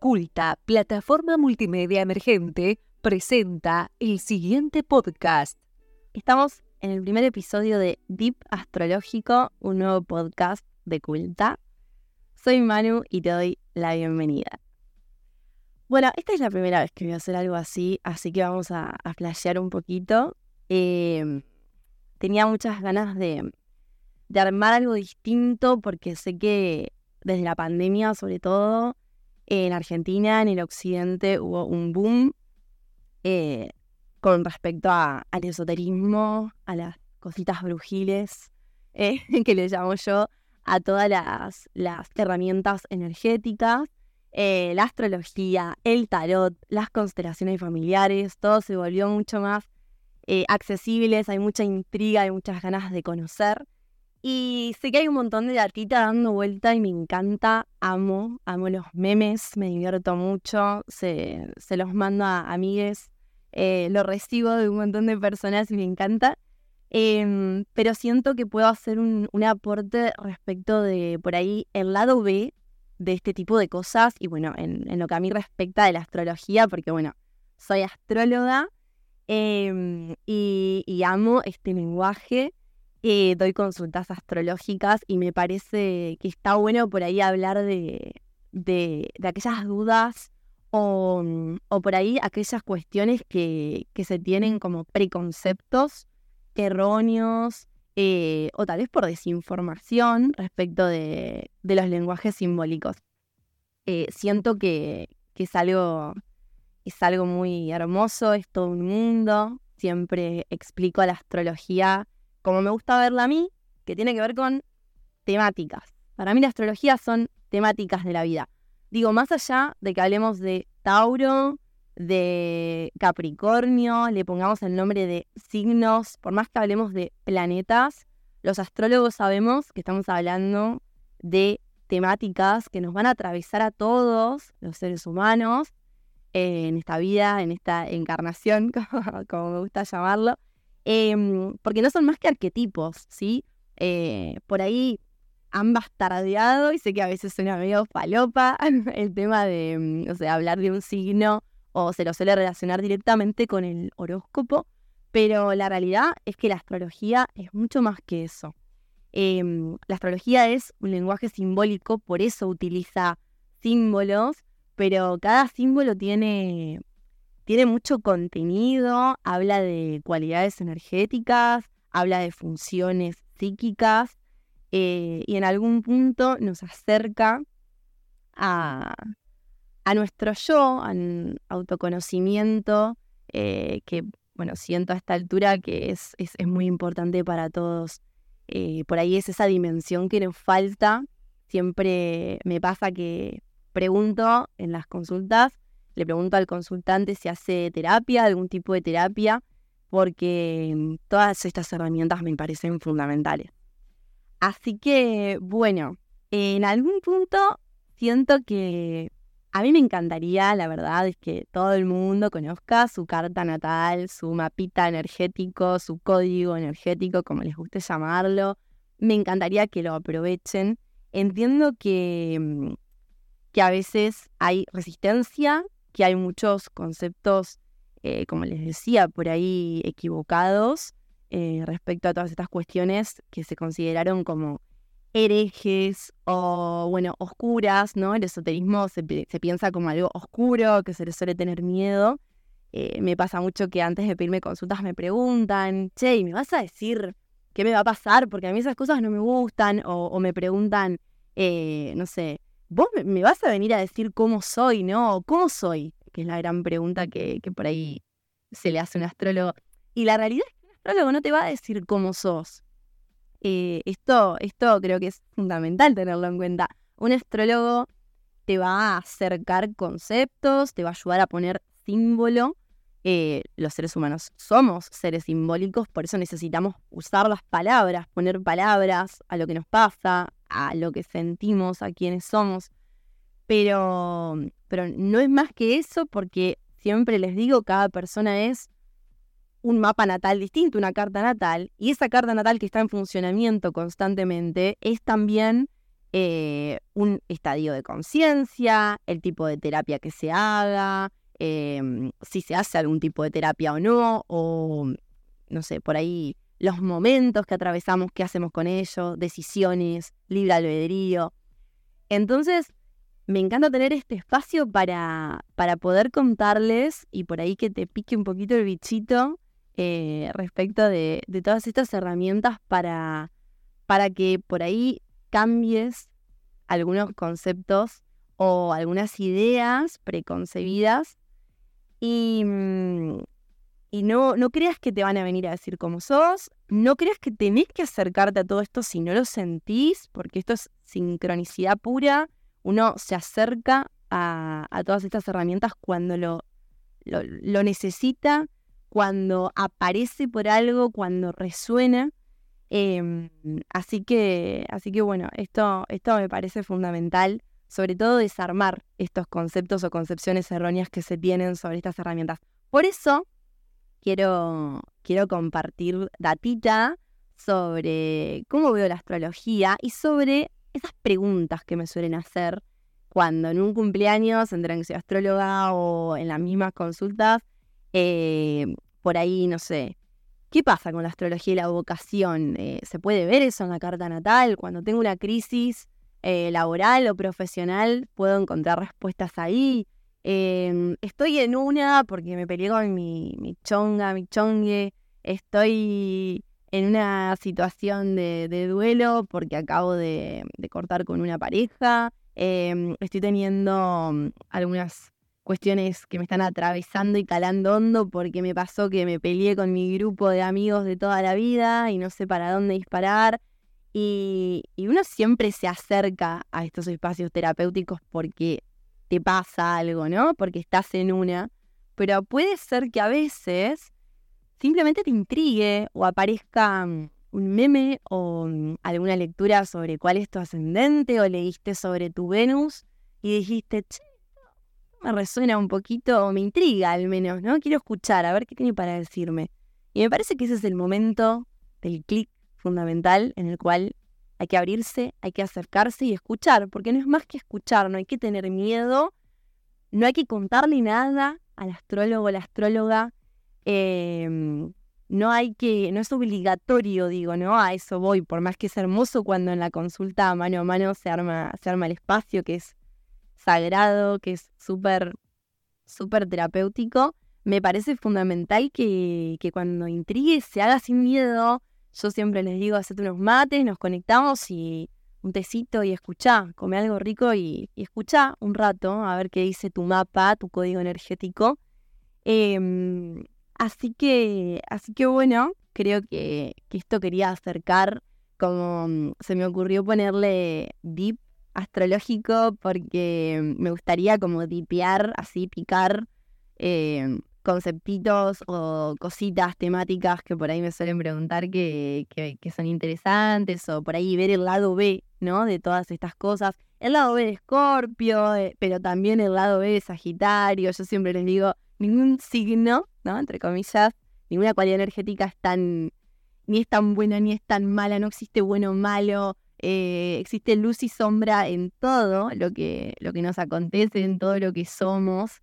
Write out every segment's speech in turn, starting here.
Culta, plataforma multimedia emergente, presenta el siguiente podcast. Estamos en el primer episodio de Deep Astrológico, un nuevo podcast de Culta. Soy Manu y te doy la bienvenida. Bueno, esta es la primera vez que voy a hacer algo así, así que vamos a, flashear un poquito. Em, tenía muchas ganas de armar algo distinto porque sé que desde la pandemia, sobre todo, en Argentina, en el occidente, hubo un boom eh, con respecto al esoterismo, a las cositas brujiles, eh, que le llamo yo, a todas las, herramientas energéticas, eh, la astrología, el tarot, las constelaciones familiares, todo se volvió mucho más accesible, hay mucha intriga, hay muchas ganas de conocer. Y sé que hay un montón de datita dando vuelta y me encanta, amo, amo los memes, me divierto mucho, se, se los mando a amigues, eh, lo recibo de un montón de personas y me encanta. Em, pero siento que puedo hacer un, un, aporte respecto de por ahí el lado B de este tipo de cosas y bueno, en, en lo que a mí respecta de la astrología, porque bueno, soy astróloga em, y, y amo este lenguaje eh, doy consultas astrológicas y me parece que está bueno por ahí hablar de, de, aquellas dudas o, o, por ahí aquellas cuestiones que, que se tienen como preconceptos erróneos eh, o tal vez por desinformación respecto de, de los lenguajes simbólicos. Eh, siento que, que es, algo, es algo muy hermoso, es todo un mundo. Siempre explico a la astrología como me gusta verla a mí, que tiene que ver con temáticas. Para mí la astrología son temáticas de la vida. Digo, más allá de que hablemos de Tauro, de Capricornio, le pongamos el nombre de signos, por más que hablemos de planetas, los astrólogos sabemos que estamos hablando de temáticas que nos van a atravesar a todos los seres humanos en esta vida, en esta encarnación, como me gusta llamarlo, Em, porque no son más que arquetipos, ¿sí? Eh, por ahí han bastardeado y sé que a veces suena medio falopa el tema de, mm, o sea, hablar de un signo o se lo suele relacionar directamente con el horóscopo, pero la realidad es que la astrología es mucho más que eso. Em, la astrología es un lenguaje simbólico, por eso utiliza símbolos, pero cada símbolo tiene tiene mucho contenido, habla de cualidades energéticas, habla de funciones psíquicas eh, y en algún punto nos acerca a, nuestro yo, a un autoconocimiento eh, que, bueno, siento a esta altura que es, es, muy importante para todos. Eh, por ahí es esa dimensión que nos falta. Siempre me pasa que pregunto en las consultas le pregunto al consultante si hace terapia, algún tipo de terapia, porque mm, todas estas herramientas me parecen fundamentales. Así que, bueno, en algún punto siento que a mí me encantaría, la verdad, es que todo el mundo conozca su carta natal, su mapita energético, su código energético, como les guste llamarlo. Me encantaría que lo aprovechen. Entiendo que, mm, que a veces hay resistencia que hay muchos conceptos, eh, como les decía, por ahí equivocados eh, respecto a todas estas cuestiones que se consideraron como herejes o, bueno, oscuras, ¿no? El esoterismo se, piensa como algo oscuro, que se le suele tener miedo. Eh, me pasa mucho que antes de pedirme consultas me preguntan, che, ¿me vas a decir qué me va a pasar? Porque a mí esas cosas no me gustan, o me preguntan, no sé, vos me vas a venir a decir cómo soy, ¿no? ¿Cómo soy? Que es la gran pregunta que, por ahí se le hace a un astrólogo. Y la realidad es que un astrólogo no te va a decir cómo sos. Eh, esto, esto creo que es fundamental tenerlo en cuenta. Un astrólogo te va a acercar conceptos, te va a ayudar a poner símbolo. Eh, los seres humanos somos seres simbólicos, por eso necesitamos usar las palabras, poner palabras a lo que nos pasa, a lo que sentimos, a quienes somos. Pero, pero no es más que eso porque siempre les digo, cada persona es un mapa natal distinto, una carta natal, y esa carta natal que está en funcionamiento constantemente es también eh, un estadio de conciencia, el tipo de terapia que se haga, em, si se hace algún tipo de terapia o no, o no sé, por ahí los momentos que atravesamos, qué hacemos con ello, decisiones, libre albedrío. Entonces, me encanta tener este espacio para, para poder contarles y por ahí que te pique un poquito el bichito eh, respecto de, de, todas estas herramientas para, para que por ahí cambies algunos conceptos o algunas ideas preconcebidas y, mm, y no, no creas que te van a venir a decir cómo sos, no creas que tenés que acercarte a todo esto si no lo sentís, porque esto es sincronicidad pura, uno se acerca a, todas estas herramientas cuando lo, lo, necesita, cuando aparece por algo, cuando resuena. Em, así que, así que bueno, esto, esto me parece fundamental, sobre todo desarmar estos conceptos o concepciones erróneas que se tienen sobre estas herramientas. Por eso quiero, quiero compartir datita sobre cómo veo la astrología y sobre esas preguntas que me suelen hacer cuando en un cumpleaños entran que soy astróloga o en las mismas consultas, eh, por ahí, no sé, ¿qué pasa con la astrología y la vocación? Eh, ¿Se puede ver eso en la carta natal? Cuando tengo una crisis eh, laboral o profesional, ¿puedo encontrar respuestas ahí? Em, estoy en una porque me peleé con mi, chonga, mi chongue. Estoy en una situación de, duelo porque acabo de, cortar con una pareja. Em, estoy teniendo mm, algunas cuestiones que me están atravesando y calando hondo porque me pasó que me peleé con mi grupo de amigos de toda la vida y no sé para dónde disparar. Y, y uno siempre se acerca a estos espacios terapéuticos porque te pasa algo, ¿no? Porque estás en una. Pero puede ser que a veces simplemente te intrigue o aparezca mm, un meme o mm, alguna lectura sobre cuál es tu ascendente o leíste sobre tu Venus y dijiste, che, me resuena un poquito o me intriga al menos, ¿no? Quiero escuchar, a ver qué tiene para decirme. Y me parece que ese es el momento del clic fundamental en el cual hay que abrirse, hay que acercarse y escuchar, porque no es más que escuchar, no hay que tener miedo, no hay que contarle nada al astrólogo o la astróloga, Em, no hay que, no es obligatorio, digo, ¿no? A eso voy, por más que es hermoso cuando en la consulta mano a mano se arma, se arma el espacio, que es sagrado, que es súper, súper terapéutico, me parece fundamental que, que cuando intrigue se haga sin miedo. Yo siempre les digo, hacete unos mates, nos conectamos y un tecito y escuchá, come algo rico y, y escuchá un rato a ver qué dice tu mapa, tu código energético. Eh, Así que, así que bueno, creo que, esto quería acercar, como mm, se me ocurrió ponerle deep astrológico, porque me gustaría como dipear, así picar eh, conceptitos o cositas temáticas que por ahí me suelen preguntar que, que, son interesantes, o por ahí ver el lado B, ¿no? De todas estas cosas. El lado B de Escorpio, eh, pero también el lado B de Sagitario. Yo siempre les digo, ningún signo, ¿no? Entre comillas, ninguna cualidad energética es tan, ni es tan buena ni es tan mala, no existe bueno o malo, eh, existe luz y sombra en todo lo que, lo que nos acontece, en todo lo que somos.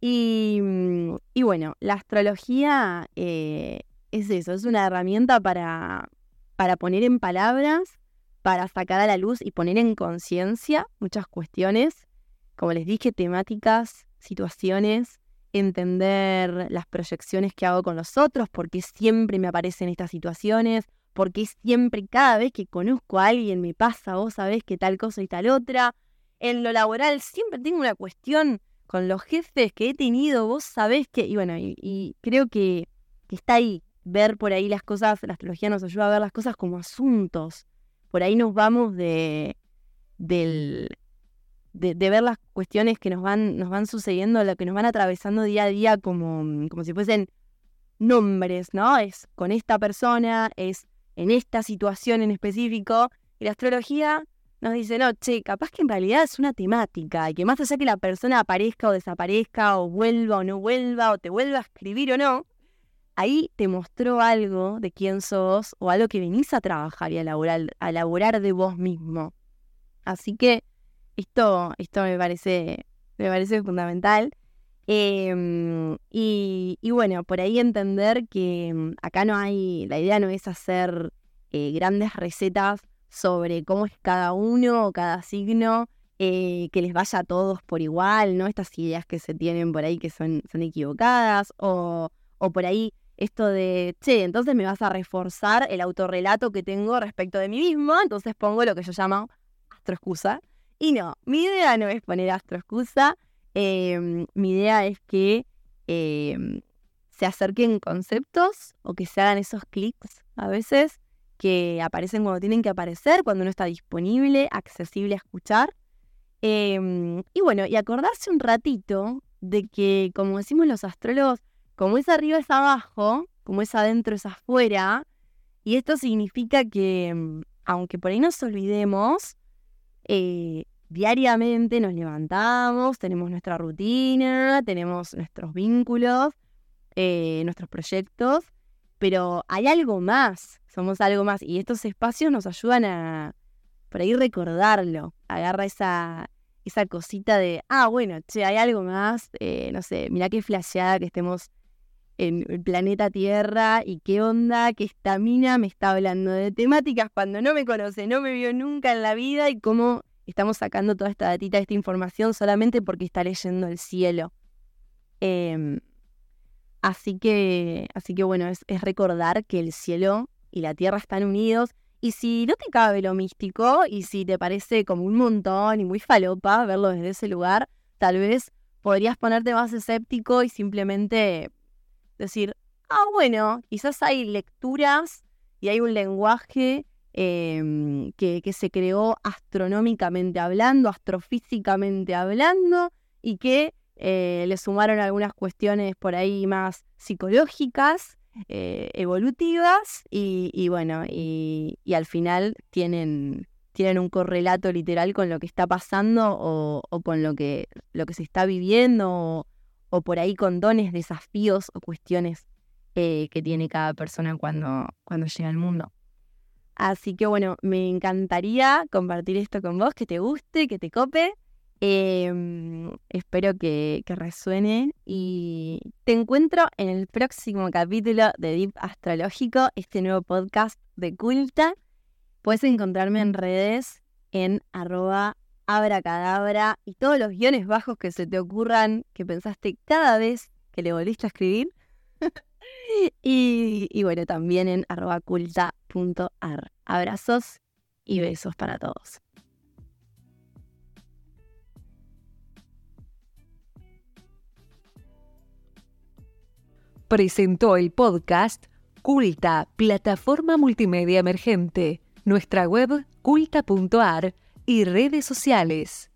Y, y bueno, la astrología eh, es eso, es una herramienta para, para poner en palabras, para sacar a la luz y poner en conciencia muchas cuestiones, como les dije, temáticas, situaciones entender las proyecciones que hago con los otros, porque siempre me aparecen estas situaciones, porque siempre, cada vez que conozco a alguien me pasa, vos sabés que tal cosa y tal otra. En lo laboral siempre tengo una cuestión con los jefes que he tenido, vos sabés que, y bueno, y, creo que, está ahí, ver por ahí las cosas, la astrología nos ayuda a ver las cosas como asuntos. Por ahí nos vamos de, del, de, ver las cuestiones que nos van, nos van sucediendo, lo que nos van atravesando día a día como, como si fuesen nombres, ¿no? Es con esta persona, es en esta situación en específico. Y la astrología nos dice, no, che, capaz que en realidad es una temática y que más allá que la persona aparezca o desaparezca o vuelva o no vuelva o te vuelva a escribir o no, ahí te mostró algo de quién sos o algo que venís a trabajar y a elaborar, a elaborar de vos mismo. Así que esto, esto me parece, me parece fundamental. Em, y, bueno, por ahí entender que mm, acá no hay, la idea no es hacer eh, grandes recetas sobre cómo es cada uno o cada signo, eh, que les vaya a todos por igual, ¿no? Estas ideas que se tienen por ahí que son, son equivocadas, o, o por ahí esto de, che, entonces me vas a reforzar el autorrelato que tengo respecto de mí mismo, entonces pongo lo que yo llamo astroexcusa. Y no, mi idea no es poner astroexcusa, em, mi idea es que em, se acerquen conceptos o que se hagan esos clics a veces que aparecen cuando tienen que aparecer, cuando no está disponible, accesible a escuchar. Em, y bueno, y acordarse un ratito de que, como decimos los astrólogos, como es arriba es abajo, como es adentro es afuera, y esto significa que, mm, aunque por ahí nos olvidemos, eh, diariamente nos levantamos, tenemos nuestra rutina, tenemos nuestros vínculos, eh, nuestros proyectos, pero hay algo más, somos algo más, y estos espacios nos ayudan a, por ahí, recordarlo, agarra esa, esa cosita de, ah, bueno, che, hay algo más, eh, no sé, mira qué flasheada que estemos en el planeta Tierra y qué onda que esta mina me está hablando de temáticas cuando no me conoce, no me vio nunca en la vida y cómo estamos sacando toda esta datita, esta información solamente porque está leyendo el cielo. Em, así que, así que bueno, es recordar que el cielo y la tierra están unidos. Y si no te cabe lo místico y si te parece como un montón y muy falopa verlo desde ese lugar, tal vez podrías ponerte más escéptico y simplemente decir, ah, bueno, quizás hay lecturas y hay un lenguaje em, que, se creó astronómicamente hablando, astrofísicamente hablando, y que eh, le sumaron algunas cuestiones por ahí más psicológicas, eh, evolutivas, y, bueno, y, al final tienen, tienen un correlato literal con lo que está pasando o, con lo que, lo que se está viviendo. O, por ahí con dones, desafíos o cuestiones eh, que tiene cada persona cuando, cuando llega al mundo. Así que bueno, me encantaría compartir esto con vos, que te guste, que te cope. Em, espero que, que, resuene y te encuentro en el próximo capítulo de Deep Astrológico, este nuevo podcast de Culta. Puedes encontrarme en redes en arroba abracadabra y todos los guiones bajos que se te ocurran, que pensaste cada vez que le volviste a escribir. y, bueno, también en arroba culta.ar. Abrazos y besos para todos. Presentó el podcast Culta, plataforma multimedia emergente. Nuestra web culta.ar y redes sociales.